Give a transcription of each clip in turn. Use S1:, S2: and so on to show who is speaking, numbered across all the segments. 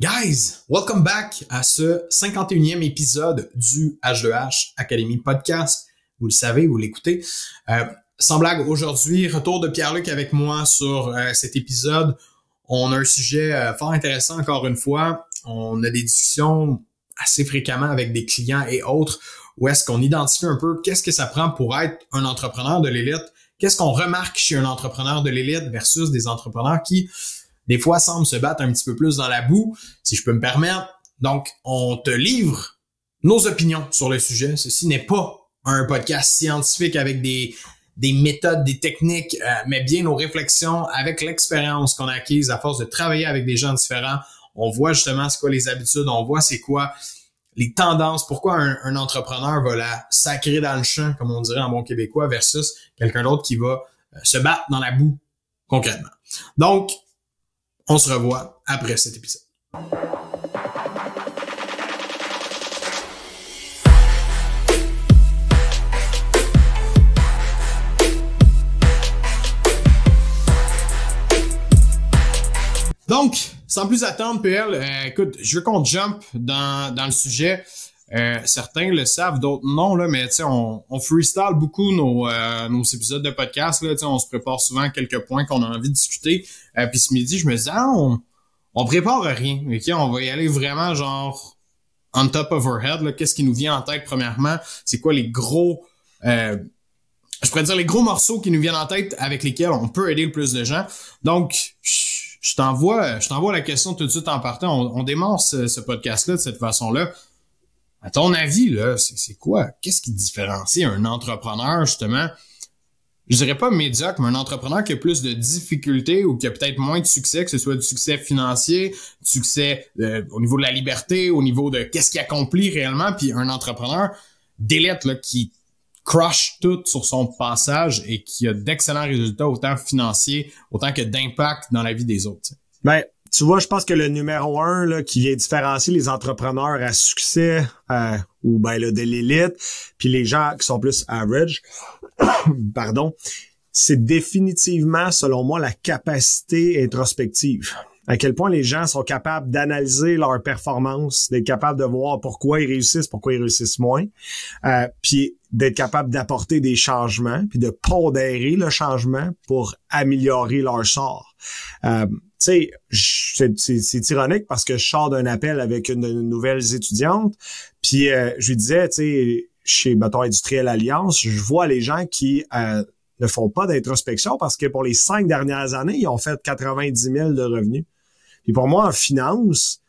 S1: Guys, welcome back à ce 51e épisode du H2H Academy Podcast. Vous le savez, vous l'écoutez. Euh, sans blague, aujourd'hui, retour de Pierre-Luc avec moi sur euh, cet épisode. On a un sujet euh, fort intéressant encore une fois. On a des discussions assez fréquemment avec des clients et autres où est-ce qu'on identifie un peu qu'est-ce que ça prend pour être un entrepreneur de l'élite? Qu'est-ce qu'on remarque chez un entrepreneur de l'élite versus des entrepreneurs qui des fois semble se battre un petit peu plus dans la boue, si je peux me permettre. Donc, on te livre nos opinions sur le sujet. Ceci n'est pas un podcast scientifique avec des, des méthodes, des techniques, euh, mais bien nos réflexions avec l'expérience qu'on a acquise à force de travailler avec des gens différents. On voit justement c'est quoi les habitudes, on voit c'est quoi les tendances, pourquoi un, un, entrepreneur va la sacrer dans le champ, comme on dirait en bon québécois, versus quelqu'un d'autre qui va euh, se battre dans la boue concrètement. Donc, on se revoit après cet épisode. Donc, sans plus attendre, PL, euh, écoute, je veux qu'on jump dans, dans le sujet. Euh, certains le savent, d'autres non, là, mais on, on freestyle beaucoup nos, euh, nos épisodes de podcast. Là, on se prépare souvent quelques points qu'on a envie de discuter. Euh, puis ce midi, je me disais, ah, on, on prépare rien. Okay? On va y aller vraiment genre on top of our head. Qu'est-ce qui nous vient en tête premièrement? C'est quoi les gros euh, je pourrais dire les gros morceaux qui nous viennent en tête avec lesquels on peut aider le plus de gens? Donc, je t'envoie, je t'envoie la question tout de suite en partant. On, on démarre ce, ce podcast-là de cette façon-là. À ton avis, là, c'est quoi? Qu'est-ce qui différencie un entrepreneur, justement? Je dirais pas médiocre, mais un entrepreneur qui a plus de difficultés ou qui a peut-être moins de succès, que ce soit du succès financier, du succès euh, au niveau de la liberté, au niveau de qu'est-ce qu'il accomplit réellement, puis un entrepreneur d'élite là, qui crush tout sur son passage et qui a d'excellents résultats, autant financiers, autant que d'impact dans la vie des autres.
S2: Ben, tu vois, je pense que le numéro un là, qui vient différencier les entrepreneurs à succès euh, ou ben là, de l'élite, puis les gens qui sont plus average, pardon, c'est définitivement, selon moi, la capacité introspective. À quel point les gens sont capables d'analyser leur performance, d'être capables de voir pourquoi ils réussissent, pourquoi ils réussissent moins, euh, puis d'être capable d'apporter des changements, puis de pondérer le changement pour améliorer leur sort. Euh, sais, c'est ironique parce que je sors d'un appel avec une, une nouvelle étudiante, puis euh, je lui disais, tu sais, chez, mettons, Industriel Alliance, je vois les gens qui euh, ne font pas d'introspection parce que pour les cinq dernières années, ils ont fait 90 000 de revenus. Puis pour moi, en finance,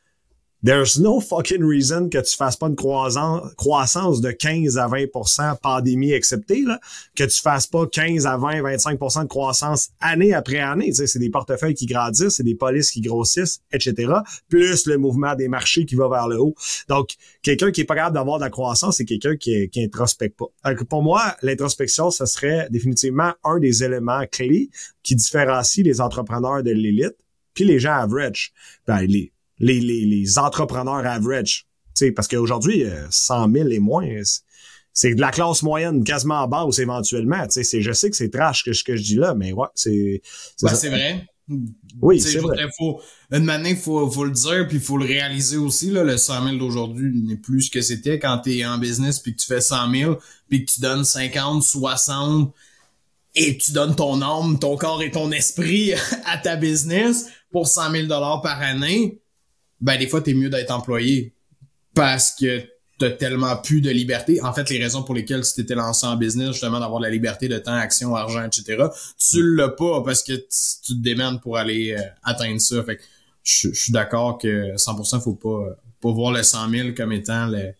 S2: There's no fucking reason que tu fasses pas une croissance de 15 à 20% pandémie acceptée, là, que tu fasses pas 15 à 20, 25% de croissance année après année. c'est des portefeuilles qui grandissent, c'est des polices qui grossissent, etc. Plus le mouvement des marchés qui va vers le haut. Donc, quelqu'un qui est pas capable d'avoir de la croissance, c'est quelqu'un qui, qui introspecte pas. Pour moi, l'introspection, ce serait définitivement un des éléments clés qui différencie les entrepreneurs de l'élite puis les gens average. Ben, les, les, les, les entrepreneurs average. sais parce qu'aujourd'hui, 100 euh, 000 et moins, c'est de la classe moyenne quasiment basse éventuellement. C'est, je sais que c'est trash que, que je dis là, mais ouais, c'est...
S1: C'est, vrai.
S2: Oui, c'est vrai.
S1: Faut, une manière, faut, faut le dire, puis il faut le réaliser aussi. Là, le 100 000 d'aujourd'hui n'est plus ce que c'était quand tu es en business, puis que tu fais 100 000, puis que tu donnes 50, 60, et tu donnes ton âme, ton corps et ton esprit à ta business pour 100 000 par année ben des fois, t'es mieux d'être employé parce que t'as tellement plus de liberté. En fait, les raisons pour lesquelles tu t'étais lancé en business, justement, d'avoir la liberté de temps, action, argent, etc., tu l'as pas parce que tu te démerdes pour aller euh, atteindre ça. Fait que je, suis d'accord que 100% faut pas, pas voir le 100 000 comme étant le,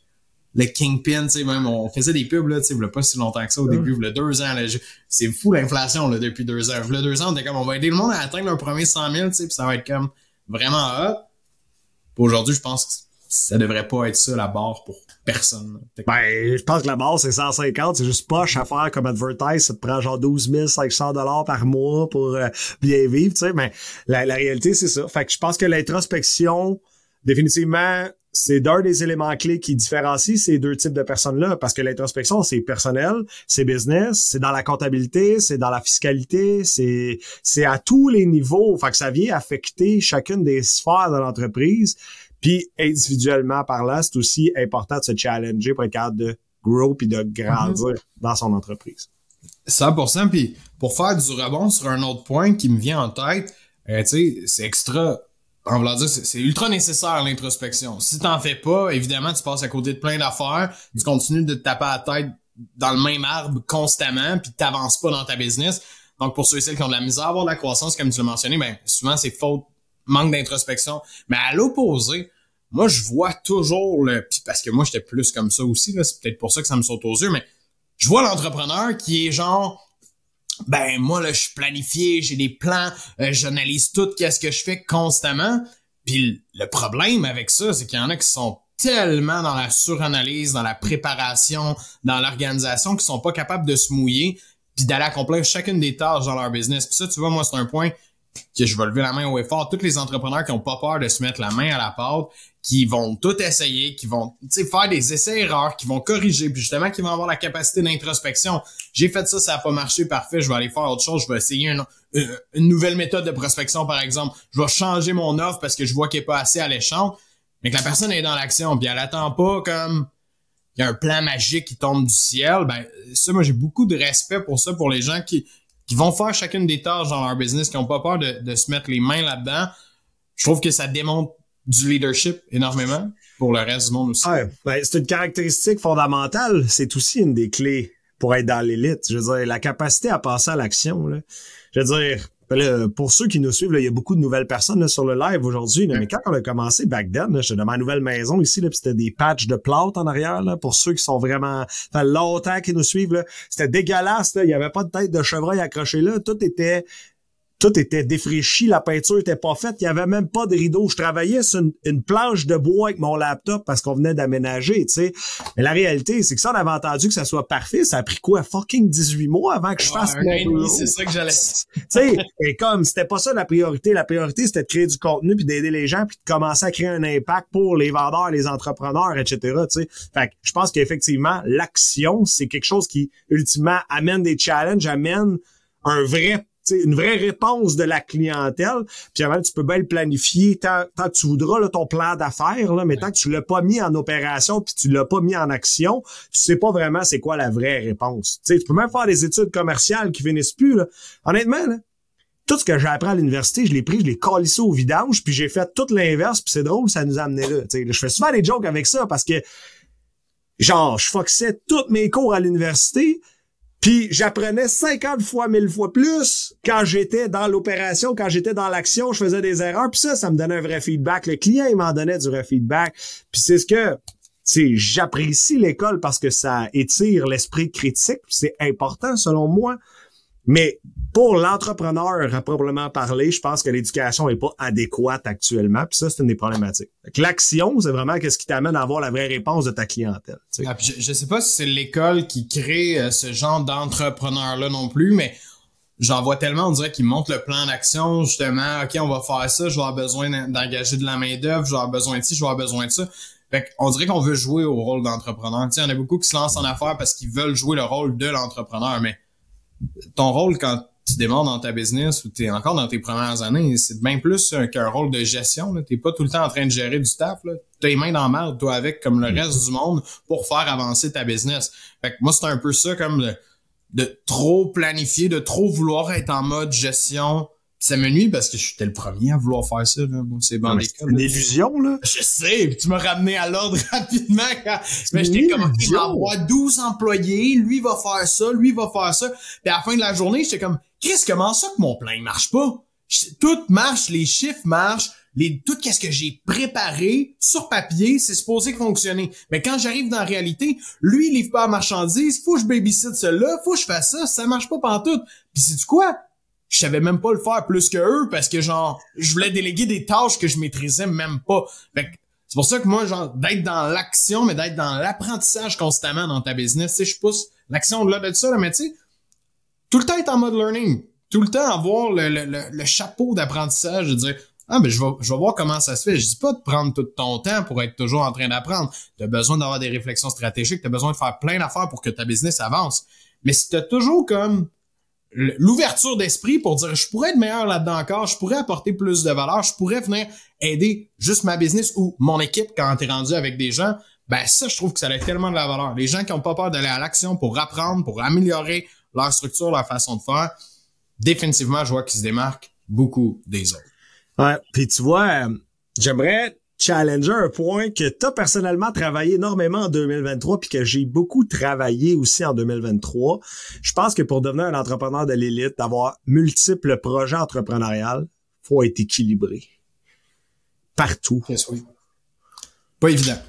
S1: le kingpin, tu sais, même, on faisait des pubs, là, tu sais, pas si longtemps que ça au début, il deux ans, là, c'est fou l'inflation, là, depuis deux ans. Il deux ans, on était comme, on va aider le monde à atteindre leur premier 100 000, tu sais, puis ça va être comme vraiment hot. Aujourd'hui, je pense que ça devrait pas être ça la barre pour personne.
S2: Ben, je pense que la barre c'est 150, c'est juste poche à faire comme advertise, ça te prend genre 12 500 dollars par mois pour euh, bien vivre, tu sais, mais la, réalité c'est ça. Fait que je pense que l'introspection, définitivement, c'est d'un des éléments clés qui différencie ces deux types de personnes-là, parce que l'introspection, c'est personnel, c'est business, c'est dans la comptabilité, c'est dans la fiscalité, c'est c'est à tous les niveaux. Fait que ça vient affecter chacune des sphères de l'entreprise. Puis individuellement par là, c'est aussi important de se challenger pour être capable de grow puis de grandir mm-hmm. dans son entreprise.
S1: 100%. Puis pour faire du rebond sur un autre point qui me vient en tête, euh, tu sais, c'est extra on va dire, c'est ultra nécessaire l'introspection. Si t'en fais pas, évidemment, tu passes à côté de plein d'affaires, tu continues de te taper à la tête dans le même arbre constamment, puis t'avances pas dans ta business. Donc, pour ceux et celles qui ont de la misère à avoir de la croissance, comme tu l'as mentionné, ben, souvent, c'est faute, manque d'introspection. Mais à l'opposé, moi, je vois toujours le, parce que moi, j'étais plus comme ça aussi, c'est peut-être pour ça que ça me saute aux yeux, mais je vois l'entrepreneur qui est genre, ben moi là je suis planifié, j'ai des plans, euh, j'analyse tout qu'est-ce que je fais constamment. Puis le problème avec ça, c'est qu'il y en a qui sont tellement dans la suranalyse, dans la préparation, dans l'organisation, qui sont pas capables de se mouiller puis d'aller accomplir chacune des tâches dans leur business. Puis ça, tu vois, moi, c'est un point que je vais lever la main au effort. Tous les entrepreneurs qui ont pas peur de se mettre la main à la pâte, qui vont tout essayer, qui vont faire des essais-erreurs, qui vont corriger, puis justement qui vont avoir la capacité d'introspection. J'ai fait ça, ça a pas marché, parfait, je vais aller faire autre chose, je vais essayer une, une, nouvelle méthode de prospection, par exemple. Je vais changer mon offre parce que je vois qu'elle est pas assez alléchante, mais que la personne est dans l'action, puis elle attend pas comme il y a un plan magique qui tombe du ciel. Ben, ça, moi, j'ai beaucoup de respect pour ça, pour les gens qui, qui vont faire chacune des tâches dans leur business, qui ont pas peur de, de se mettre les mains là-dedans. Je trouve que ça démontre du leadership énormément pour le reste du monde aussi.
S2: ben, c'est une caractéristique fondamentale. C'est aussi une des clés pour être dans l'élite. Je veux dire, la capacité à passer à l'action. Je veux dire, pour ceux qui nous suivent, il y a beaucoup de nouvelles personnes sur le live aujourd'hui. Mais quand on a commencé back then, j'étais dans ma nouvelle maison ici, c'était des patchs de plâtre en arrière. Là, pour ceux qui sont vraiment longtemps qui nous suivent, c'était dégueulasse. Il n'y avait pas de tête de chevreuil accrochée là. Tout était tout était défraîchi, la peinture était pas faite, il y avait même pas de rideau. Je travaillais sur une, planche de bois avec mon laptop parce qu'on venait d'aménager, tu sais. Mais la réalité, c'est que ça, on avait entendu que ça soit parfait. Ça a pris quoi, fucking 18 mois avant que je fasse
S1: mon C'est ça que j'allais.
S2: tu sais, et comme c'était pas ça la priorité, la priorité c'était de créer du contenu puis d'aider les gens puis de commencer à créer un impact pour les vendeurs, les entrepreneurs, etc. Tu sais. Fait que je pense qu'effectivement, l'action, c'est quelque chose qui ultimement amène des challenges, amène un vrai une vraie réponse de la clientèle. Puis avant, tu peux bien le planifier tant, tant que tu voudras là, ton plan d'affaires, là, mais tant que tu l'as pas mis en opération puis tu l'as pas mis en action, tu sais pas vraiment c'est quoi la vraie réponse. sais tu peux même faire des études commerciales qui finissent plus. Là. Honnêtement, là, tout ce que j'ai appris à l'université, je l'ai pris, je l'ai collissé au vidange, puis j'ai fait tout l'inverse, puis c'est drôle, ça nous a amené là. je fais souvent des jokes avec ça parce que genre, je foxais tous mes cours à l'université, puis j'apprenais 50 fois, 1000 fois plus quand j'étais dans l'opération, quand j'étais dans l'action, je faisais des erreurs. Puis ça, ça me donnait un vrai feedback. Le client, il m'en donnait du vrai feedback. Puis c'est ce que, c'est j'apprécie l'école parce que ça étire l'esprit critique. C'est important selon moi. Mais pour l'entrepreneur à probablement parler, je pense que l'éducation est pas adéquate actuellement. Puis ça, c'est une des problématiques. L'action, c'est vraiment qu'est-ce qui t'amène à avoir la vraie réponse de ta clientèle.
S1: Ah, je, je sais pas si c'est l'école qui crée euh, ce genre d'entrepreneur-là non plus, mais j'en vois tellement, on dirait qu'ils montrent le plan d'action, justement, OK, on va faire ça, je vais avoir besoin d'engager de la main-d'œuvre, je vais avoir besoin de ci, je vais avoir besoin de ça. Fait on dirait qu'on veut jouer au rôle d'entrepreneur. Tu sais, il y en a beaucoup qui se lancent en affaires parce qu'ils veulent jouer le rôle de l'entrepreneur, mais ton rôle quand tu démarres dans ta business ou tu es encore dans tes premières années, c'est bien plus qu'un rôle de gestion. Tu pas tout le temps en train de gérer du staff. Tu as les mains dans la merde, toi, avec, comme le reste du monde, pour faire avancer ta business. Fait que moi, c'est un peu ça, comme de trop planifier, de trop vouloir être en mode gestion ça me nuit parce que j'étais le premier à vouloir faire ça. Là. Bon, c'est bon,
S2: C'est une illusion, là.
S1: Je sais, tu m'as ramené à l'ordre rapidement quand. Mais j'étais comme il va avoir 12 employés, lui va faire ça, lui va faire ça. Puis à la fin de la journée, j'étais comme Chris, comment ça que mon plan il marche pas? Tout marche, les chiffres marchent, les tout qu'est-ce que j'ai préparé sur papier, c'est supposé fonctionner. Mais quand j'arrive dans la réalité, lui il livre pas à marchandise, faut que je babysit cela, faut que je fasse ça, ça marche pas pantoute. Puis c'est du quoi? Je savais même pas le faire plus que eux parce que genre je voulais déléguer des tâches que je maîtrisais même pas. Fait c'est pour ça que moi genre d'être dans l'action mais d'être dans l'apprentissage constamment dans ta business, tu je pousse l'action au-delà de ça là, mais tu sais tout le temps être en mode learning, tout le temps avoir le, le, le, chapeau d'apprentissage de dire Ah, mais je vais, je vais voir comment ça se fait. Je dis pas de prendre tout ton temps pour être toujours en train d'apprendre. Tu as besoin d'avoir des réflexions stratégiques, tu as besoin de faire plein d'affaires pour que ta business avance. Mais si tu toujours comme l'ouverture d'esprit pour dire je pourrais être meilleur là-dedans encore, je pourrais apporter plus de valeur, je pourrais venir aider juste ma business ou mon équipe quand t'es rendu avec des gens, ben ça je trouve que ça a tellement de la valeur. Les gens qui ont pas peur d'aller à l'action pour apprendre, pour améliorer leur structure, leur façon de faire, définitivement je vois qu'ils se démarquent beaucoup des autres.
S2: Ouais, puis tu vois, euh, j'aimerais challenger un point que tu as personnellement travaillé énormément en 2023 puis que j'ai beaucoup travaillé aussi en 2023. Je pense que pour devenir un entrepreneur de l'élite, d'avoir multiples projets entrepreneuriales, faut être équilibré. Partout.
S1: Pas évident.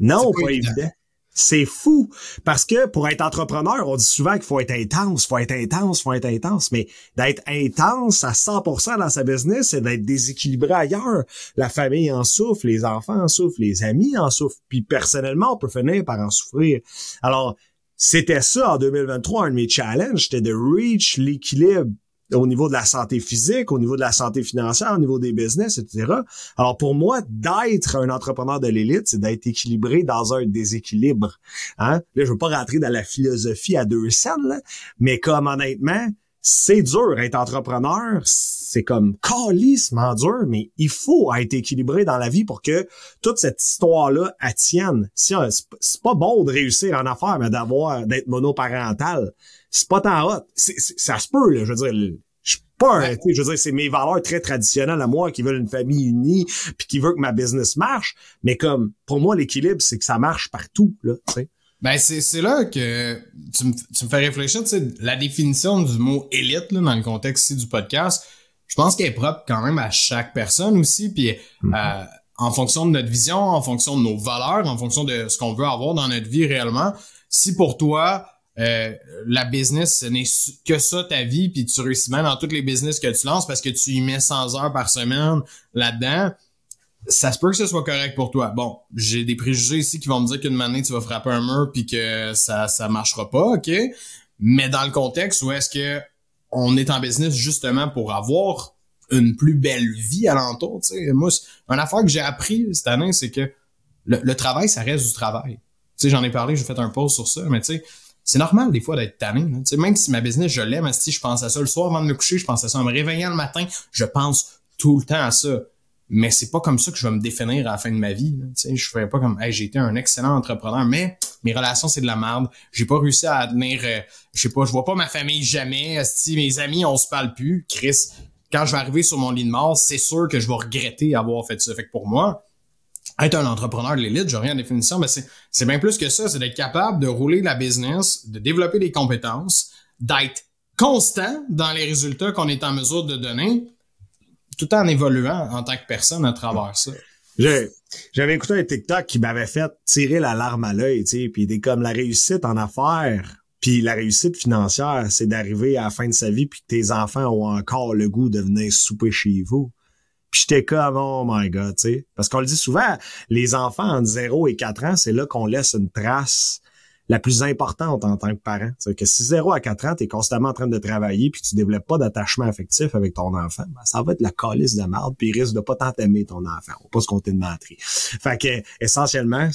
S2: Non, pas, évident. C'est fou. Parce que pour être entrepreneur, on dit souvent qu'il faut être intense, faut être intense, faut être intense. Mais d'être intense à 100% dans sa business, c'est d'être déséquilibré ailleurs. La famille en souffre, les enfants en souffrent, les amis en souffrent. Puis personnellement, on peut finir par en souffrir. Alors, c'était ça en 2023, un de mes challenges, c'était de reach l'équilibre au niveau de la santé physique, au niveau de la santé financière, au niveau des business, etc. Alors pour moi, d'être un entrepreneur de l'élite, c'est d'être équilibré dans un déséquilibre. Hein? Là, je veux pas rentrer dans la philosophie à deux scènes, là, mais comme honnêtement, c'est dur être entrepreneur, c'est comme calissement dur, mais il faut être équilibré dans la vie pour que toute cette histoire-là tienne. Si, c'est pas bon de réussir en affaires, mais d'avoir d'être monoparental c'est pas tant hot. ça se peut, là, je veux dire. Je suis pas un, je veux dire, c'est mes valeurs très traditionnelles à moi qui veulent une famille unie puis qui veut que ma business marche. Mais comme, pour moi, l'équilibre, c'est que ça marche partout, là, tu sais.
S1: Ben, c'est, là que tu me, tu me fais réfléchir, tu sais, la définition du mot élite, là, dans le contexte ici du podcast, je pense qu'elle est propre quand même à chaque personne aussi, puis mm-hmm. euh, en fonction de notre vision, en fonction de nos valeurs, en fonction de ce qu'on veut avoir dans notre vie réellement. Si pour toi, euh, la business, ce n'est que ça ta vie, puis tu réussis même dans toutes les business que tu lances parce que tu y mets 100 heures par semaine là-dedans. Ça se peut que ce soit correct pour toi. Bon, j'ai des préjugés ici qui vont me dire qu'une année tu vas frapper un mur puis que ça ça marchera pas, ok? Mais dans le contexte où est-ce que on est en business justement pour avoir une plus belle vie alentour, tu sais. Moi, une affaire que j'ai appris cette année, c'est que le, le, travail, ça reste du travail. Tu sais, j'en ai parlé, j'ai fait un post sur ça, mais tu sais, c'est normal des fois d'être tanné. sais Même si ma business, je l'aime, si je pense à ça le soir avant de me coucher, je pense à ça en me réveillant le matin, je pense tout le temps à ça. Mais c'est pas comme ça que je vais me définir à la fin de ma vie. sais Je ferais pas comme hey, j'ai été un excellent entrepreneur, mais mes relations, c'est de la merde. J'ai pas réussi à tenir euh, je sais pas, je vois pas ma famille jamais. Si mes amis, on se parle plus, Chris, quand je vais arriver sur mon lit de mort, c'est sûr que je vais regretter avoir fait ça. Fait que pour moi, être un entrepreneur de l'élite, j'ai rien en définition, mais c'est bien plus que ça, c'est d'être capable de rouler la business, de développer des compétences, d'être constant dans les résultats qu'on est en mesure de donner, tout en évoluant en tant que personne à travers ça.
S2: J'avais écouté un TikTok qui m'avait fait tirer la larme à l'œil, tu sais, puis des comme la réussite en affaires, puis la réussite financière, c'est d'arriver à la fin de sa vie puis que tes enfants ont encore le goût de venir souper chez vous. Puis j'étais comme, oh my god, tu sais. Parce qu'on le dit souvent, les enfants entre 0 et 4 ans, c'est là qu'on laisse une trace la plus importante en tant que parent. C'est que si 0 à 4 ans, tu es constamment en train de travailler puis tu développes pas d'attachement affectif avec ton enfant, ben, ça va être la calice de merde puis il risque de pas tant aimer ton enfant. On pas se compter de mentir. Fait que, essentiellement,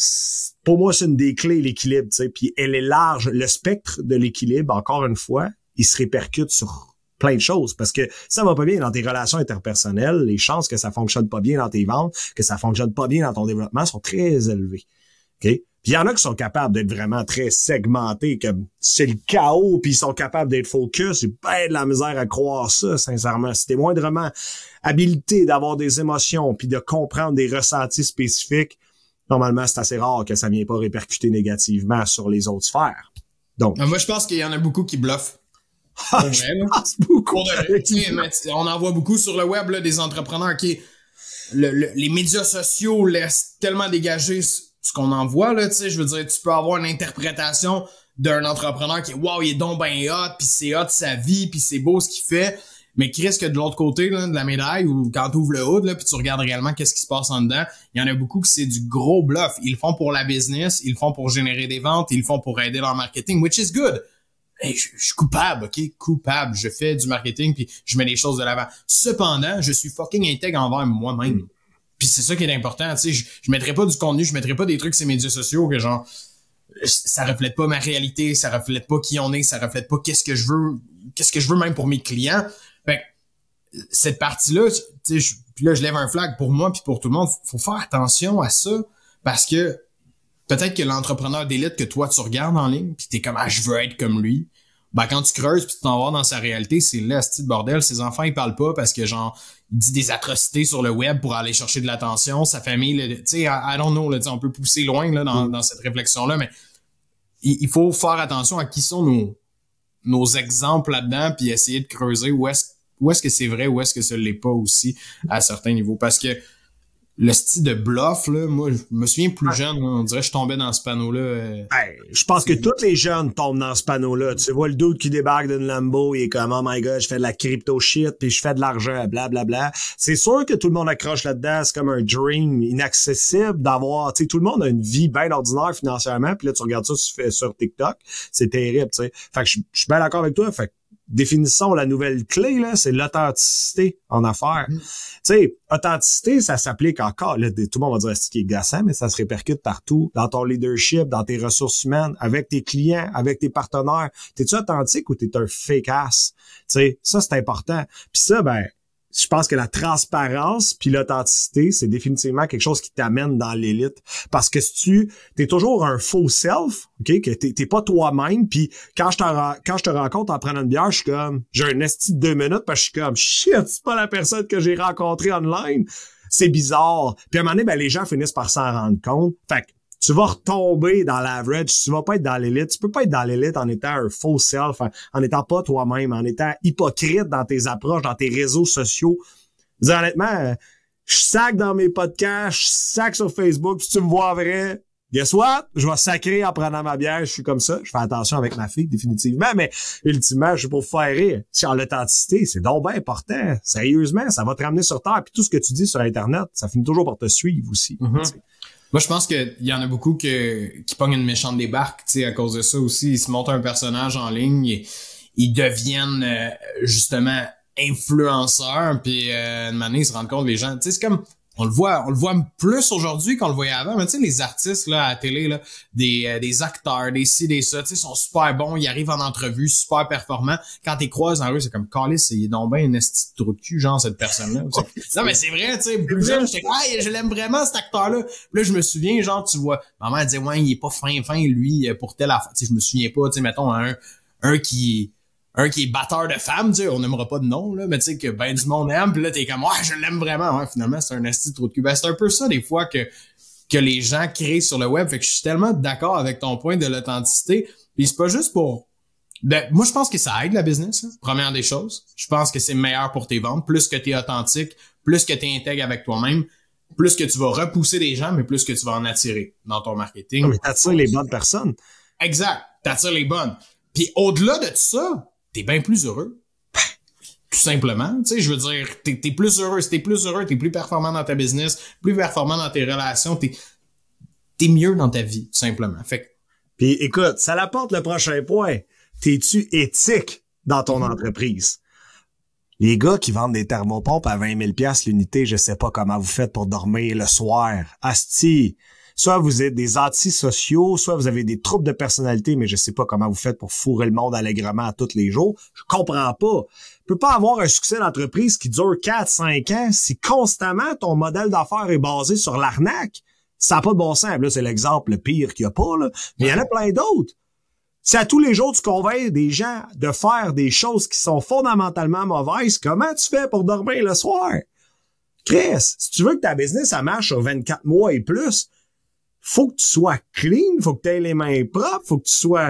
S2: pour moi, c'est une des clés, l'équilibre, tu sais. Puis elle est large. Le spectre de l'équilibre, encore une fois, il se répercute sur plein de choses parce que ça va pas bien dans tes relations interpersonnelles, les chances que ça fonctionne pas bien dans tes ventes, que ça fonctionne pas bien dans ton développement sont très élevées. Puis il y en a qui sont capables d'être vraiment très segmentés, comme c'est le chaos, puis ils sont capables d'être focus. J'ai pas de la misère à croire ça, sincèrement. Si t'es moindrement habilité d'avoir des émotions, puis de comprendre des ressentis spécifiques, normalement, c'est assez rare que ça vienne pas répercuter négativement sur les autres sphères. Donc,
S1: moi, je pense qu'il y en a beaucoup qui bluffent. Ah, beaucoup. on en voit beaucoup sur le web là, des entrepreneurs qui les médias sociaux laissent tellement dégager ce qu'on en voit là, tu sais, je veux dire, tu peux avoir une interprétation d'un entrepreneur qui est wow, il est donc ben hot, puis c'est hot sa vie, puis c'est beau ce qu'il fait, mais qui risque de l'autre côté là, de la médaille ou quand tu ouvres le hood là, puis tu regardes réellement qu'est-ce qui se passe en dedans, il y en a beaucoup qui c'est du gros bluff. Ils le font pour la business, ils le font pour générer des ventes, ils le font pour aider leur marketing, which is good je, suis coupable, ok, coupable. Je fais du marketing puis je mets les choses de l'avant. Cependant, je suis fucking intègre envers moi-même. Puis c'est ça qui est important, tu sais, je, je mettrai pas du contenu, je mettrai pas des trucs sur les médias sociaux que genre ça reflète pas ma réalité, ça reflète pas qui on est, ça reflète pas qu'est-ce que je veux, qu'est-ce que je veux même pour mes clients. Fait cette partie-là, tu sais, puis là je lève un flag pour moi puis pour tout le monde, faut faire attention à ça parce que peut-être que l'entrepreneur d'élite que toi tu regardes en ligne puis t'es comme ah je veux être comme lui. Ben quand tu creuses puis tu t'en vas dans sa réalité c'est là ce de bordel ses enfants ils parlent pas parce que genre il dit des atrocités sur le web pour aller chercher de l'attention sa famille tu sais I, don't know là, on peut pousser loin là dans, mm. dans cette réflexion là mais il, faut faire attention à qui sont nos nos exemples là-dedans puis essayer de creuser où est-ce où est-ce que c'est vrai où est-ce que ce l'est pas aussi à certains niveaux parce que le style de bluff, là, moi, je me souviens plus jeune, on dirait que je tombais dans ce panneau-là. Euh,
S2: je pense que tous les jeunes tombent dans ce panneau-là. Tu vois le dude qui débarque d'une Lambo, il est comme, oh my god, je fais de la crypto shit, puis je fais de l'argent, blablabla. Bla, bla. C'est sûr que tout le monde accroche là-dedans, c'est comme un dream inaccessible d'avoir, tu sais, tout le monde a une vie bien ordinaire financièrement, puis là, tu regardes ça sur, sur TikTok, c'est terrible, tu sais. Fait que je, je suis bien d'accord avec toi, fait définissons la nouvelle clé, là, c'est l'authenticité en affaires. Mm. Tu sais, authenticité, ça s'applique encore. Là, tout le monde va dire c'est qui est gassant, mais ça se répercute partout, dans ton leadership, dans tes ressources humaines, avec tes clients, avec tes partenaires. T'es-tu authentique ou t'es un fake ass? Tu sais, ça, c'est important. Puis ça, ben, je pense que la transparence puis l'authenticité, c'est définitivement quelque chose qui t'amène dans l'élite. Parce que si tu es toujours un faux self, ok, que t'es pas toi-même, puis quand je te quand je te rencontre en prenant une bière, je suis comme j'ai un esti de deux minutes parce que je suis comme shit, c'est pas la personne que j'ai rencontrée online. C'est bizarre. Puis à un moment donné, ben, les gens finissent par s'en rendre compte. Fait que tu vas retomber dans l'average, tu vas pas être dans l'élite. Tu peux pas être dans l'élite en étant un faux self, en, étant pas toi-même, en étant hypocrite dans tes approches, dans tes réseaux sociaux. Dis, honnêtement, je sac dans mes podcasts, je sac sur Facebook, si tu me vois vrai, guess what? Je vais sacrer en prenant ma bière, je suis comme ça. Je fais attention avec ma fille, définitivement, mais ultimement, je suis pour faire rire. Sur l'authenticité, c'est donc bien important. Sérieusement, ça va te ramener sur Terre. Puis tout ce que tu dis sur Internet, ça finit toujours par te suivre aussi.
S1: Mm-hmm. Moi, je pense qu'il y en a beaucoup que, qui pognent une méchante débarque, tu sais, à cause de ça aussi. Ils se montent un personnage en ligne et ils deviennent euh, justement influenceurs, puis euh, une manière, ils se rendent compte, les gens, tu sais, c'est comme on le voit, on le voit plus aujourd'hui qu'on le voyait avant. Mais tu sais, les artistes là à la télé, là, des, euh, des acteurs, des ci, des ça, tu sais, sont super bons, ils arrivent en entrevue, super performants. Quand t'es croises dans la rue, c'est comme Calis, il donc bien une esti de de cul, genre cette personne-là. non, mais c'est vrai, tu sais, plus jeune, j'étais ah, je l'aime vraiment cet acteur-là. Là, je me souviens, genre, tu vois, maman elle disait Ouais, il est pas fin fin, lui, pour telle affaire. Tu sais, je me souviens pas, tu sais, mettons, un, un qui un qui est batteur de femmes, tu sais, on n'aimera pas de nom, là, mais tu sais, que ben du monde aime, pis là, t'es comme, ouais, je l'aime vraiment, ouais, finalement, c'est un esti de trou de cul. Ben, c'est un peu ça, des fois, que, que les gens créent sur le web. Fait que je suis tellement d'accord avec ton point de l'authenticité. Puis c'est pas juste pour... moi, je pense que ça aide la business, hein, première des choses. Je pense que c'est meilleur pour tes ventes. Plus que t'es authentique, plus que t'es intègre avec toi-même, plus que tu vas repousser des gens, mais plus que tu vas en attirer dans ton marketing.
S2: Mais t'attires les bonnes personnes.
S1: Exact. T'attires les bonnes. Puis au-delà de ça, t'es bien plus heureux. Tout simplement, tu sais, je veux dire, t'es es plus heureux, si t'es plus heureux, t'es plus performant dans ta business, plus performant dans tes relations, t'es es mieux dans ta vie, tout simplement. Fait
S2: Puis écoute, ça l'apporte le prochain point. T'es-tu éthique dans ton mm-hmm. entreprise? Les gars qui vendent des thermopompes à 20 000 l'unité, je sais pas comment vous faites pour dormir le soir. Asti, soit vous êtes des antisociaux, soit vous avez des troubles de personnalité, mais je sais pas comment vous faites pour fourrer le monde allègrement à tous les jours. Je comprends pas. Tu peux pas avoir un succès d'entreprise qui dure 4-5 ans si constamment ton modèle d'affaires est basé sur l'arnaque? Ça n'a pas de bon sens. Là, c'est l'exemple le pire qu'il y a pas, là. Mais il y en a plein d'autres. Si à tous les jours tu convaincs des gens de faire des choses qui sont fondamentalement mauvaises, comment tu fais pour dormir le soir? Chris, si tu veux que ta business ça marche sur 24 mois et plus, faut que tu sois clean, faut que tu aies les mains propres, faut que tu sois...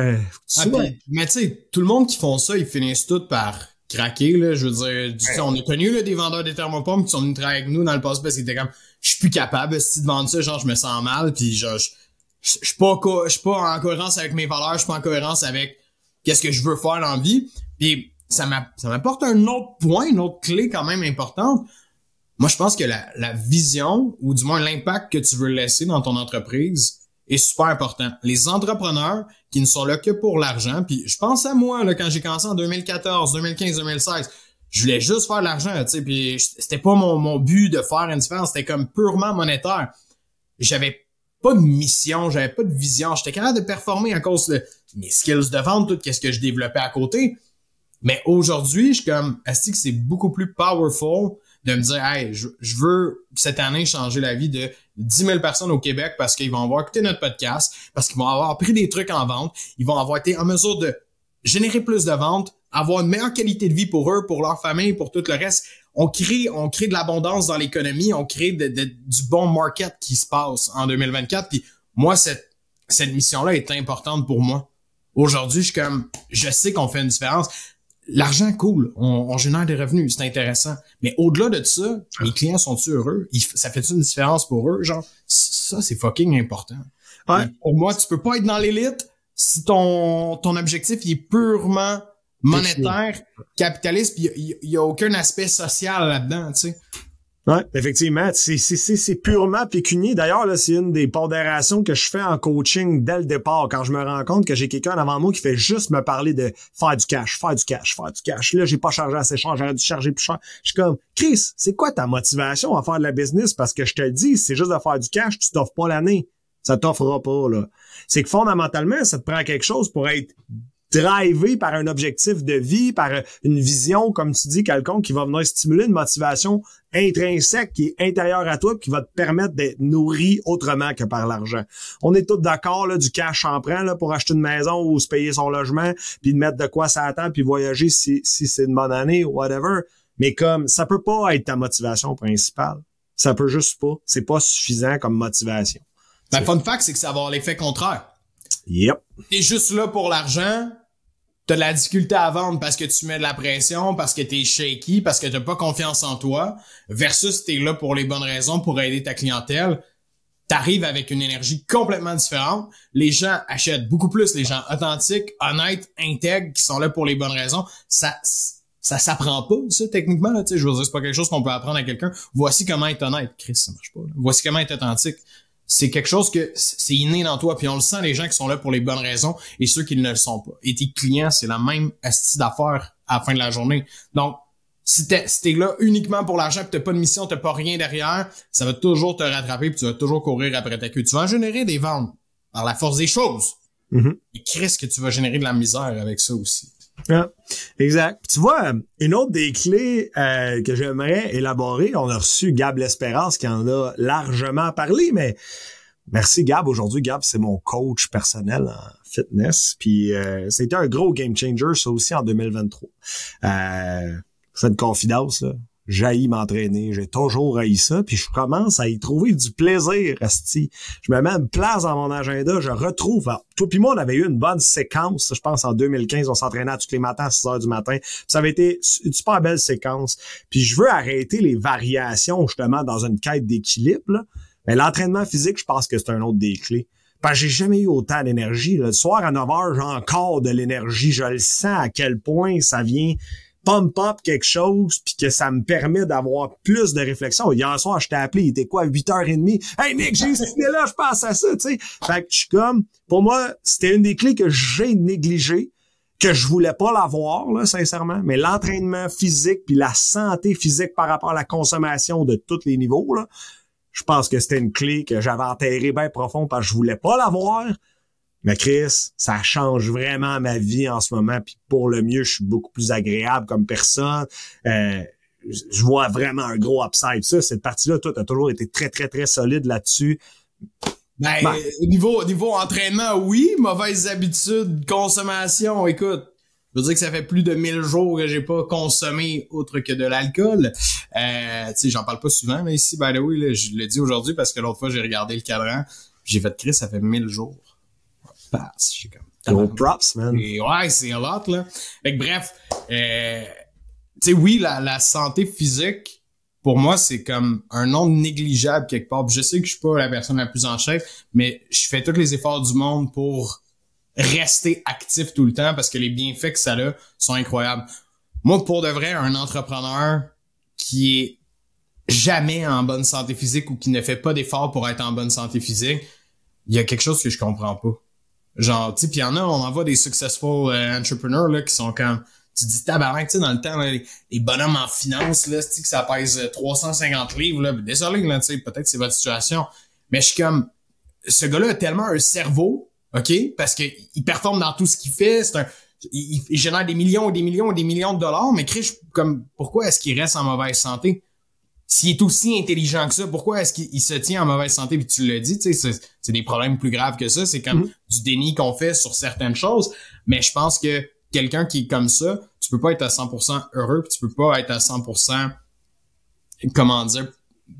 S1: Ah, mais tu sais, tout le monde qui font ça, ils finissent tous par craquer, là. Je veux dire, on a connu là, des vendeurs de thermopompes qui sont venus travailler avec nous dans le passé parce qu'ils étaient comme je suis plus capable si de vendre ça, genre je me sens mal, puis genre je suis pas je suis pas en cohérence avec mes valeurs, je suis pas en cohérence avec qu'est-ce que je veux faire dans la vie. Puis ça m'apporte un autre point, une autre clé quand même importante. Moi, je pense que la, la vision, ou du moins l'impact que tu veux laisser dans ton entreprise, est super important. Les entrepreneurs qui ne sont là que pour l'argent, puis je pense à moi là, quand j'ai commencé en 2014, 2015, 2016, je voulais juste faire de l'argent, tu sais, puis c'était pas mon, mon but de faire une différence, c'était comme purement monétaire. J'avais pas de mission, j'avais pas de vision, j'étais capable de performer à cause de mes skills de vente, tout ce que je développais à côté. Mais aujourd'hui, je suis comme, est-ce que c'est beaucoup plus powerful de me dire, hey, je, veux cette année changer la vie de 10 000 personnes au Québec parce qu'ils vont avoir écouté notre podcast, parce qu'ils vont avoir pris des trucs en vente, ils vont avoir été en mesure de générer plus de ventes, avoir une meilleure qualité de vie pour eux, pour leur famille, pour tout le reste. On crée, on crée de l'abondance dans l'économie, on crée du bon market qui se passe en 2024. Puis moi, cette, cette mission-là est importante pour moi. Aujourd'hui, je suis comme, je sais qu'on fait une différence l'argent cool, on, génère des revenus, c'est intéressant. Mais au-delà de ça, les clients sont-ils heureux? ça fait une différence pour eux? Genre, ça, c'est fucking important. Pour moi, tu peux pas être dans l'élite si ton, ton objectif il est purement monétaire, capitaliste, puis il y, a aucun aspect social là-dedans, tu sais.
S2: Ouais, effectivement, c'est purement pécunier. D'ailleurs, là, c'est une des pondérations que je fais en coaching dès le départ, quand je me rends compte que j'ai quelqu'un avant moi qui fait juste me parler de faire du cash, faire du cash, faire du cash. Là, j'ai pas chargé assez cher, j'aurais dû charger plus cher. Je suis comme, Chris, c'est quoi ta motivation à faire de la business? Parce que je te dis, c'est juste de faire du cash, tu t'offres pas l'année. Ça t'offrira pas, là. C'est que fondamentalement, ça te prend quelque chose pour être drivé par un objectif de vie, par une vision, comme tu dis, quelconque, qui va venir stimuler une motivation intrinsèque qui est intérieure à toi, qui va te permettre d'être nourri autrement que par l'argent. On est tous d'accord, là, du cash en prend, là, pour acheter une maison ou se payer son logement, puis de mettre de quoi ça attend, puis voyager si, si c'est une bonne année ou whatever. Mais comme, ça peut pas être ta motivation principale. Ça peut juste pas. C'est pas suffisant comme motivation.
S1: Ben, fun fact, c'est que ça va avoir l'effet contraire.
S2: Yep.
S1: T'es juste là pour l'argent, t'as de la difficulté à vendre parce que tu mets de la pression, parce que t'es shaky, parce que t'as pas confiance en toi, versus t'es là pour les bonnes raisons, pour aider ta clientèle. T'arrives avec une énergie complètement différente. Les gens achètent beaucoup plus les gens authentiques, honnêtes, intègres, qui sont là pour les bonnes raisons. Ça, ça s'apprend pas, ça, techniquement, là, tu sais. Je veux dire, c'est pas quelque chose qu'on peut apprendre à quelqu'un. Voici comment être honnête. Chris, ça marche pas, Voici comment être authentique c'est quelque chose que c'est inné dans toi, puis on le sent les gens qui sont là pour les bonnes raisons et ceux qui ne le sont pas. Et tes clients, c'est la même astuce d'affaires à la fin de la journée. Donc, si t'es si là uniquement pour l'argent, que t'as pas de mission, t'as pas rien derrière, ça va toujours te rattraper, puis tu vas toujours courir après ta queue. Tu vas générer des ventes par la force des choses.
S2: Mm-hmm.
S1: Et qu'est-ce que tu vas générer de la misère avec ça aussi?
S2: Exact. Tu vois, une autre des clés euh, que j'aimerais élaborer, on a reçu Gab L'Espérance qui en a largement parlé, mais merci Gab. Aujourd'hui, Gab, c'est mon coach personnel en fitness. Puis euh, c'était un gros game changer, ça aussi, en 2023. Euh, c'est une confidence, là j'haïs m'entraîner, j'ai toujours haï ça, puis je commence à y trouver du plaisir, Asti. Je me mets une place dans mon agenda, je retrouve. toi puis moi, on avait eu une bonne séquence, je pense en 2015, on s'entraînait tous les matins à 6 heures du matin. Ça avait été une super belle séquence. Puis je veux arrêter les variations justement dans une quête d'équilibre. Mais l'entraînement physique, je pense que c'est un autre des clés. Parce j'ai jamais eu autant d'énergie. Le soir à 9 heures, j'ai encore de l'énergie. Je le sens à quel point ça vient pump up quelque chose puis que ça me permet d'avoir plus de réflexion. Hier soir, je t'ai appelé, il était quoi, 8h30? Hey Nick, j'ai eu là, je pense à ça, tu sais. Fait que je suis comme, pour moi, c'était une des clés que j'ai négligées, que je voulais pas l'avoir, là, sincèrement. Mais l'entraînement physique puis la santé physique par rapport à la consommation de tous les niveaux, là, je pense que c'était une clé que j'avais enterrée bien profond parce que je voulais pas l'avoir. Mais Chris, ça change vraiment ma vie en ce moment. Puis pour le mieux, je suis beaucoup plus agréable comme personne. Euh, je vois vraiment un gros upside. Ça, cette partie-là, toi, tu as toujours été très, très, très solide là-dessus.
S1: Ben, ben. niveau, niveau entraînement, oui. Mauvaises habitudes, consommation, écoute. Je veux dire que ça fait plus de 1000 jours que j'ai pas consommé autre que de l'alcool. Euh, tu sais, j'en parle pas souvent, mais ici, by the way, je le dis aujourd'hui parce que l'autre fois, j'ai regardé le cadran. J'ai fait Chris, ça fait 1000 jours passe.
S2: comme. props, man.
S1: ouais, c'est a lot, là. Fait bref, euh, tu sais, oui, la, la santé physique, pour moi, c'est comme un nom négligeable quelque part. je sais que je suis pas la personne la plus en chef, mais je fais tous les efforts du monde pour rester actif tout le temps parce que les bienfaits que ça a sont incroyables. Moi, pour de vrai, un entrepreneur qui est jamais en bonne santé physique ou qui ne fait pas d'efforts pour être en bonne santé physique, il y a quelque chose que je comprends pas. Genre, tu sais, puis il y en a, on en voit des successful euh, entrepreneurs là qui sont comme tu dis tabarnak, tu sais, dans le temps, les, bonhommes en finance, là, tu que ça pèse 350 euh, livres, là, désolé, là, tu sais, peut-être c'est votre situation. Mais je suis comme, ce gars-là a tellement un cerveau, OK? Parce que il performe dans tout ce qu'il fait, c'est un, il, génère des millions et des millions et des millions de dollars, mais Chris, comme, pourquoi est-ce qu'il reste en mauvaise santé? S'il est aussi intelligent que ça, pourquoi est-ce qu'il se tient en mauvaise santé? Puis tu l'as dit, tu sais, c'est des problèmes plus graves que ça. C'est comme mm-hmm. du déni qu'on fait sur certaines choses. Mais je pense que quelqu'un qui est comme ça, tu peux pas être à 100% heureux, puis tu peux pas être à 100% comment dire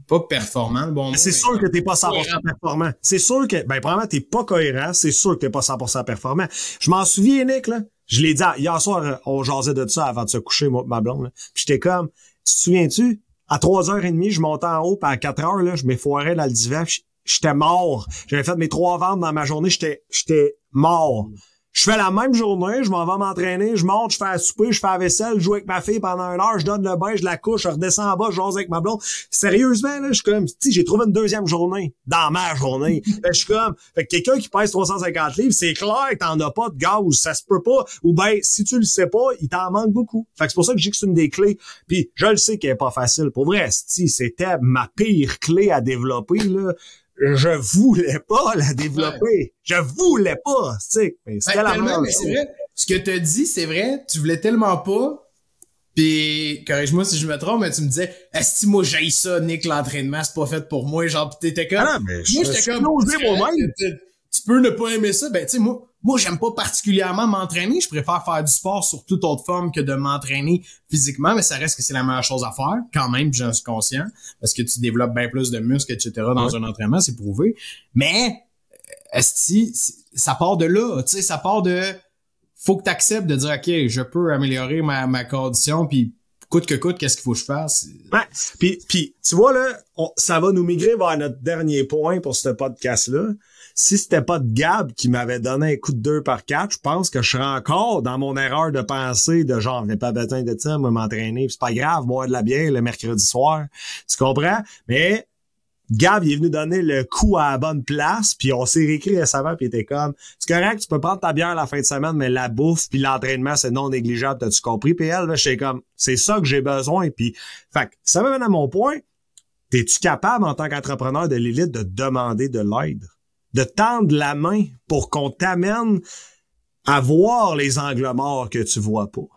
S1: pas performant, bon
S2: C'est sûr que t'es pas 100% performant. C'est sûr que, ben, probablement, t'es pas cohérent. C'est sûr que t'es pas 100% performant. Je m'en souviens, Nick, là. Je l'ai dit, hier soir, on jasait de ça avant de se coucher, moi, ma blonde, là. Puis j'étais comme, tu te souviens-tu? À 3h30, je montais en haut, puis à 4h, là, je m'effoirais dans le divan, j'étais mort. J'avais fait mes trois ventes dans ma journée, j'étais, j'étais mort. Je fais la même journée, je m'en vais m'entraîner, je monte, je fais à souper, je fais la vaisselle, je joue avec ma fille pendant une heure, je donne le bain, je la couche, je redescends en bas, je jase avec ma blonde. Sérieusement, là, je suis comme, si j'ai trouvé une deuxième journée dans ma journée. je suis comme, fait que quelqu'un qui pèse 350 livres, c'est clair que t'en as pas de gaz, ça se peut pas. Ou ben, si tu le sais pas, il t'en manque beaucoup. Fait que c'est pour ça que dis que c'est une des clés. Puis je le sais qu'elle est pas facile. Pour vrai, si c'était ma pire clé à développer, là, je voulais pas la développer. Je voulais pas, tu sais.
S1: C'est la vrai. Ce que tu as dit, c'est vrai. Tu voulais tellement pas. Puis, corrige-moi si je me trompe, mais tu me disais, est-ce que moi j'ai ça, Nick, l'entraînement, c'est pas fait pour moi. Genre, t'étais comme.
S2: Ah, mais moi, j'étais comme.
S1: moi-même. Tu peux ne pas aimer ça. Ben, tu sais, moi, moi, j'aime pas particulièrement m'entraîner. Je préfère faire du sport sur toute autre forme que de m'entraîner physiquement, mais ça reste que c'est la meilleure chose à faire, quand même, j'en suis conscient, parce que tu développes bien plus de muscles, etc. dans un entraînement, c'est prouvé. Mais, que ça part de là, tu sais, ça part de, faut que tu acceptes de dire, OK, je peux améliorer ma, ma condition, puis coûte que coûte, qu'est-ce qu'il faut que je fasse?
S2: Ouais. Puis, puis tu vois, là, ça va nous migrer vers notre dernier point pour ce podcast-là si c'était pas de Gab qui m'avait donné un coup de deux par quatre, je pense que je serais encore dans mon erreur de pensée de genre, j'ai pas besoin de ça, moi m'entraîner, c'est pas grave, boire de la bière le mercredi soir. Tu comprends? Mais Gab, il est venu donner le coup à la bonne place, puis on s'est réécrit récemment, puis il était comme, c'est correct, tu peux prendre ta bière la fin de semaine, mais la bouffe puis l'entraînement, c'est non négligeable, t'as-tu compris? Puis elle, j'étais comme, c'est ça que j'ai besoin, puis, fait ça me mène à mon point, t'es-tu capable, en tant qu'entrepreneur de l'élite, de demander de l'aide? De tendre la main pour qu'on t'amène à voir les angles morts que tu vois pas.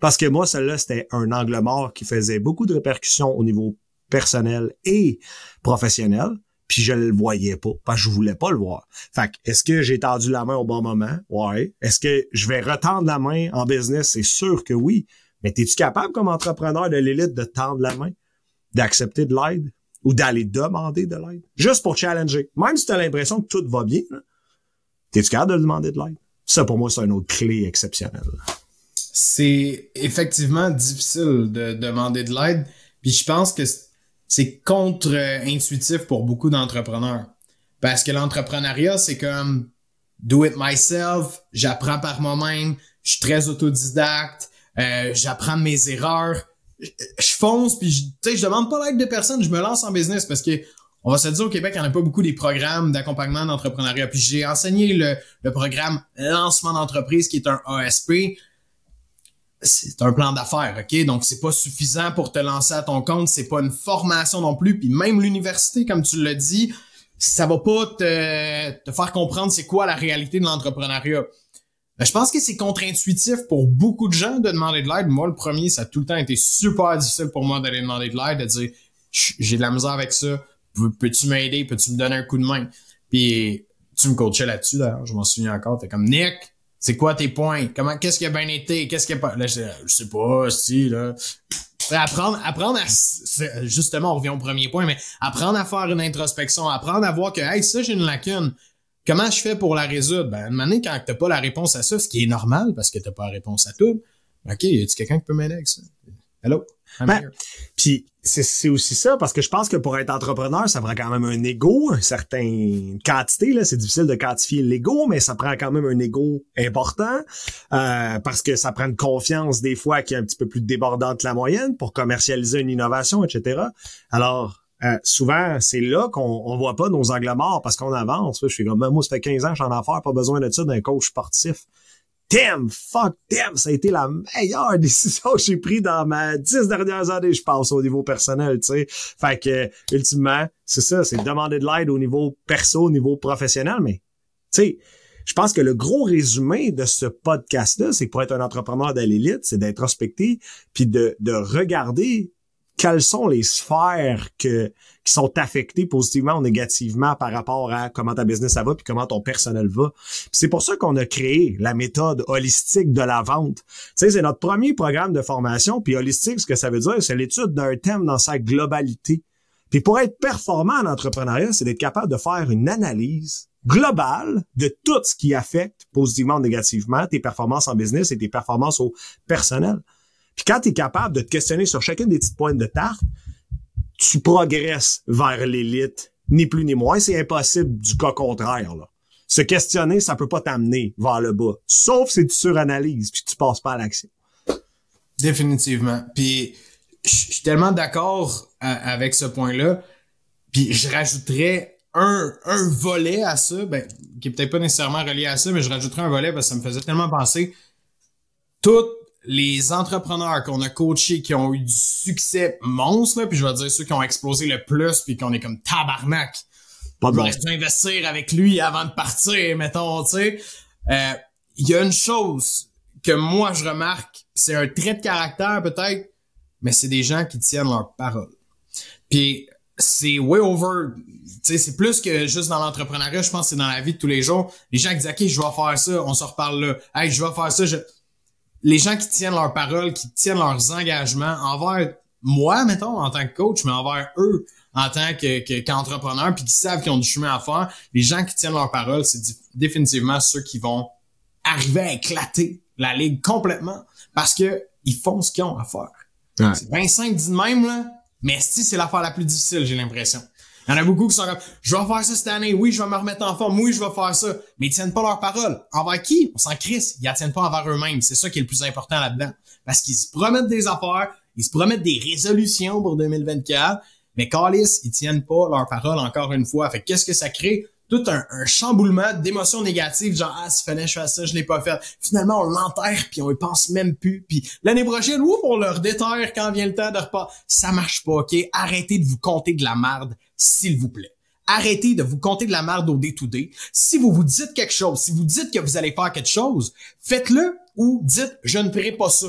S2: Parce que moi, celle-là, c'était un angle mort qui faisait beaucoup de répercussions au niveau personnel et professionnel, puis je le voyais pas, parce que je voulais pas le voir. Fait est-ce que j'ai tendu la main au bon moment? Ouais. Est-ce que je vais retendre la main en business? C'est sûr que oui. Mais es-tu capable comme entrepreneur de l'élite de tendre la main? D'accepter de l'aide? Ou d'aller demander de l'aide. Juste pour challenger. Même si tu as l'impression que tout va bien, t'es-tu capable de demander de l'aide? Ça, pour moi, c'est une autre clé exceptionnelle.
S1: C'est effectivement difficile de demander de l'aide. Puis je pense que c'est contre-intuitif pour beaucoup d'entrepreneurs. Parce que l'entrepreneuriat, c'est comme do it myself, j'apprends par moi-même, je suis très autodidacte, euh, j'apprends mes erreurs, je fonce puis je, tu sais, je demande pas l'aide de personne, je me lance en business parce que on va se dire au Québec, il n'y en a pas beaucoup des programmes d'accompagnement d'entrepreneuriat. Puis j'ai enseigné le, programme lancement d'entreprise qui est un ASP. C'est un plan d'affaires, OK? Donc, c'est pas suffisant pour te lancer à ton compte. C'est pas une formation non plus. Puis même l'université, comme tu l'as dit, ça va pas te, te faire comprendre c'est quoi la réalité de l'entrepreneuriat. Ben, je pense que c'est contre-intuitif pour beaucoup de gens de demander de l'aide. Moi, le premier, ça a tout le temps été super difficile pour moi d'aller demander de l'aide, de dire j'ai de la misère avec ça, peux-tu m'aider, peux-tu me donner un coup de main? Puis tu me coachais là-dessus, d'ailleurs, je m'en souviens encore. T'es comme Nick, c'est quoi tes points? Comment qu'est-ce qui a bien été? Qu'est-ce qui a pas? Là, je, sais pas, si, là. Apprendre, apprendre à justement, on revient au premier point, mais apprendre à faire une introspection, apprendre à voir que hey, ça, j'ai une lacune Comment je fais pour la résoudre? Ben, une manière, quand t'as pas la réponse à ça, ce qui est normal parce que t'as pas la réponse à tout, OK, y a-tu quelqu'un qui peut m'aider avec ça? Hello?
S2: Ben, puis c'est aussi ça, parce que je pense que pour être entrepreneur, ça prend quand même un ego, une certaine quantité. Là, c'est difficile de quantifier l'ego, mais ça prend quand même un ego important, euh, parce que ça prend une confiance des fois qui est un petit peu plus débordante que la moyenne pour commercialiser une innovation, etc. Alors, euh, souvent, c'est là qu'on on voit pas nos angles morts parce qu'on avance. Je suis comme, moi, ça fait 15 ans que j'en ai affaire, pas besoin de ça d'un coach sportif. Damn, fuck, damn, ça a été la meilleure décision que j'ai prise dans ma dix dernières années, je pense, au niveau personnel, tu sais. Fait que, ultimement, c'est ça, c'est demander de l'aide au niveau perso, au niveau professionnel, mais, tu sais, je pense que le gros résumé de ce podcast-là, c'est pour être un entrepreneur de l'élite, c'est d'introspecter puis de, de regarder quelles sont les sphères que, qui sont affectées positivement ou négativement par rapport à comment ta business ça va puis comment ton personnel va. C'est pour ça qu'on a créé la méthode holistique de la vente. Tu sais, c'est notre premier programme de formation puis holistique, ce que ça veut dire, c'est l'étude d'un thème dans sa globalité. Puis pour être performant en entrepreneuriat, c'est d'être capable de faire une analyse globale de tout ce qui affecte positivement ou négativement tes performances en business et tes performances au personnel. Puis quand tu es capable de te questionner sur chacune des petites pointes de tarte, tu progresses vers l'élite, ni plus ni moins. C'est impossible du cas contraire. Là. Se questionner, ça peut pas t'amener vers le bas. Sauf si tu suranalyses puis tu passes pas à l'action.
S1: Définitivement. Puis je suis tellement d'accord euh, avec ce point-là. Puis je rajouterais un, un volet à ça, ben, qui est peut-être pas nécessairement relié à ça, mais je rajouterais un volet parce que ça me faisait tellement penser. Tout les entrepreneurs qu'on a coachés qui ont eu du succès monstre, puis je vais dire ceux qui ont explosé le plus, puis qu'on est comme tabarnak. Pas de dû investir avec lui avant de partir, mettons, tu sais. Euh, il y a une chose que moi je remarque, c'est un trait de caractère peut-être, mais c'est des gens qui tiennent leur parole. Puis c'est way over, tu sais, c'est plus que juste dans l'entrepreneuriat, je pense que c'est dans la vie de tous les jours. Les gens qui disent, OK, je vais faire ça, on se reparle là. Hey, je vais faire ça, je les gens qui tiennent leur parole, qui tiennent leurs engagements envers moi, mettons, en tant que coach, mais envers eux en tant que, qu'entrepreneur, puis qui savent qu'ils ont du chemin à faire, les gens qui tiennent leur parole, c'est définitivement ceux qui vont arriver à éclater la ligue complètement parce que ils font ce qu'ils ont à faire. C'est 25 dit de même, là, mais si c'est l'affaire la plus difficile, j'ai l'impression. Il y en a beaucoup qui sont comme, je vais faire ça cette année, oui, je vais me remettre en forme, oui, je vais faire ça. Mais ils tiennent pas leur parole. Envers qui? On s'en crisse. Ils la tiennent pas envers eux-mêmes. C'est ça qui est le plus important là-dedans. Parce qu'ils se promettent des affaires, ils se promettent des résolutions pour 2024, mais Callis, ils tiennent pas leur parole encore une fois. Fait qu'est-ce que ça crée? Tout un, chamboulement d'émotions négatives, genre ah si fallait je fasse ça, je l'ai pas fait. Finalement, on l'enterre puis on y pense même plus. Puis l'année prochaine, oups, on leur déterre quand vient le temps de repas. Ça marche pas, ok? Arrêtez de vous compter de la merde s'il vous plaît. Arrêtez de vous compter de la merde au day-to-day. Si vous vous dites quelque chose, si vous dites que vous allez faire quelque chose, faites-le ou dites je ne ferai pas ça.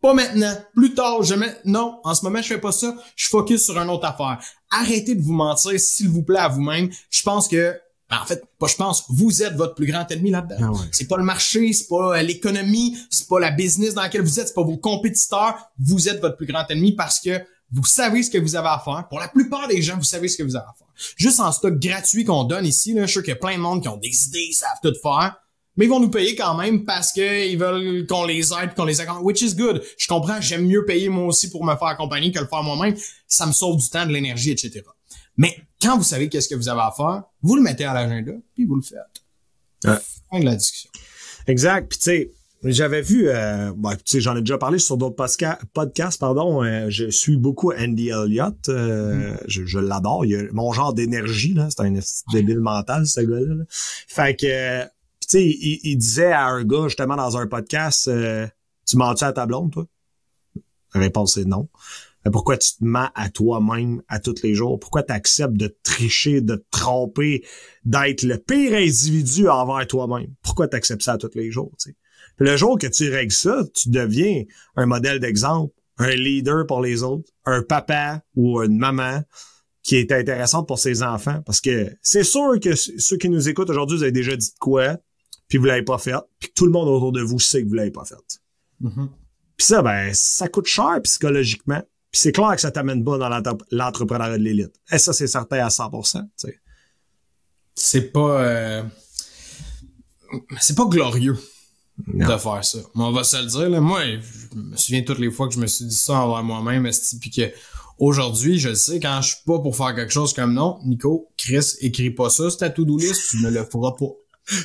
S1: Pas maintenant, plus tard, je mets, non, en ce moment, je fais pas ça, je focus sur une autre affaire. Arrêtez de vous mentir, s'il vous plaît, à vous-même. Je pense que, ben, en fait, pas je pense, vous êtes votre plus grand ennemi là-dedans. Ah c'est pas le marché, c'est pas euh, l'économie, c'est pas la business dans laquelle vous êtes, c'est pas vos compétiteurs. Vous êtes votre plus grand ennemi parce que vous savez ce que vous avez à faire. Pour la plupart des gens, vous savez ce que vous avez à faire. Juste en stock gratuit qu'on donne ici, là, je suis sûr qu'il y a plein de monde qui ont des idées, ils savent tout faire. Mais ils vont nous payer quand même parce qu'ils veulent qu'on les aide, qu'on les accompagne. Which is good. Je comprends, j'aime mieux payer moi aussi pour me faire accompagner que le faire moi-même. Ça me sauve du temps, de l'énergie, etc. Mais quand vous savez qu'est-ce que vous avez à faire, vous le mettez à l'agenda, puis vous le faites. Ouais. Fin de la discussion.
S2: Exact. Puis tu sais, j'avais vu, euh, tu sais, j'en ai déjà parlé sur d'autres podcasts, pardon. Euh, je suis beaucoup Andy Elliott. Euh, mm. Je, l'adore. Il a mon genre d'énergie, là. C'est un débile mental, ce gars-là. Fait que, tu sais, il, disait à un gars, justement, dans un podcast, euh, tu mens-tu à ta blonde, toi? La réponse est non. Pourquoi tu te mens à toi-même à tous les jours? Pourquoi tu acceptes de tricher, de te tromper, d'être le pire individu envers toi-même? Pourquoi tu acceptes ça à tous les jours? sais? le jour que tu règles ça, tu deviens un modèle d'exemple, un leader pour les autres, un papa ou une maman qui est intéressante pour ses enfants. Parce que c'est sûr que ceux qui nous écoutent aujourd'hui, vous avez déjà dit quoi, puis vous l'avez pas fait, puis tout le monde autour de vous sait que vous l'avez pas fait. Mm-hmm. Puis ça, ben, ça coûte cher psychologiquement. Puis c'est clair que ça t'amène pas dans l'entrepreneuriat de l'élite. Et ça, c'est certain à 100%.
S1: C'est pas... Euh, c'est pas glorieux de faire ça. Mais on va se le dire, là. Moi, je me souviens toutes les fois que je me suis dit ça envers moi-même, puis que aujourd'hui, je sais, quand je suis pas pour faire quelque chose comme non, Nico, Chris, écris pas ça, c'est ta to-do list, tu ne le feras pas.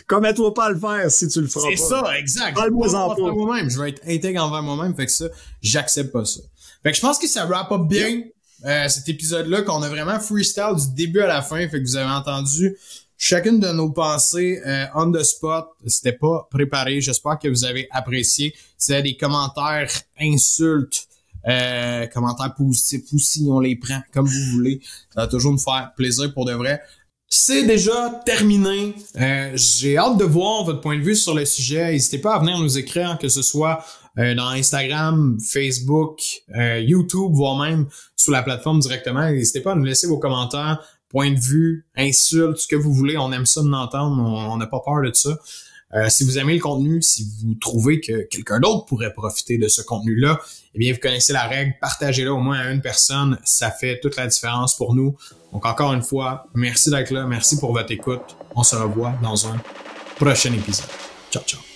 S2: Commets-toi pas à le faire si tu le feras pas.
S1: C'est ça, exact.
S2: Je
S1: moi-même. Je vais être intègre envers moi-même, fait que ça, j'accepte pas ça. Fait que je pense que ça wrap up bien euh, cet épisode-là qu'on a vraiment freestyle du début à la fin. Fait que vous avez entendu chacune de nos pensées euh, on the spot. C'était pas préparé. J'espère que vous avez apprécié. Avez des commentaires, insultes, euh, commentaires positifs ou si on les prend comme vous voulez. Ça va toujours nous faire plaisir pour de vrai. C'est déjà terminé. Euh, J'ai hâte de voir votre point de vue sur le sujet. N'hésitez pas à venir nous écrire, que ce soit dans Instagram, Facebook, euh, YouTube, voire même sur la plateforme directement. N'hésitez pas à nous laisser vos commentaires, points de vue, insultes, ce que vous voulez. On aime ça de l'entendre. On n'a pas peur de ça. Euh, si vous aimez le contenu, si vous trouvez que quelqu'un d'autre pourrait profiter de ce contenu-là, eh bien, vous connaissez la règle, partagez-le au moins à une personne, ça fait toute la différence pour nous. Donc, encore une fois, merci d'être là, merci pour votre écoute. On se revoit dans un prochain épisode. Ciao, ciao.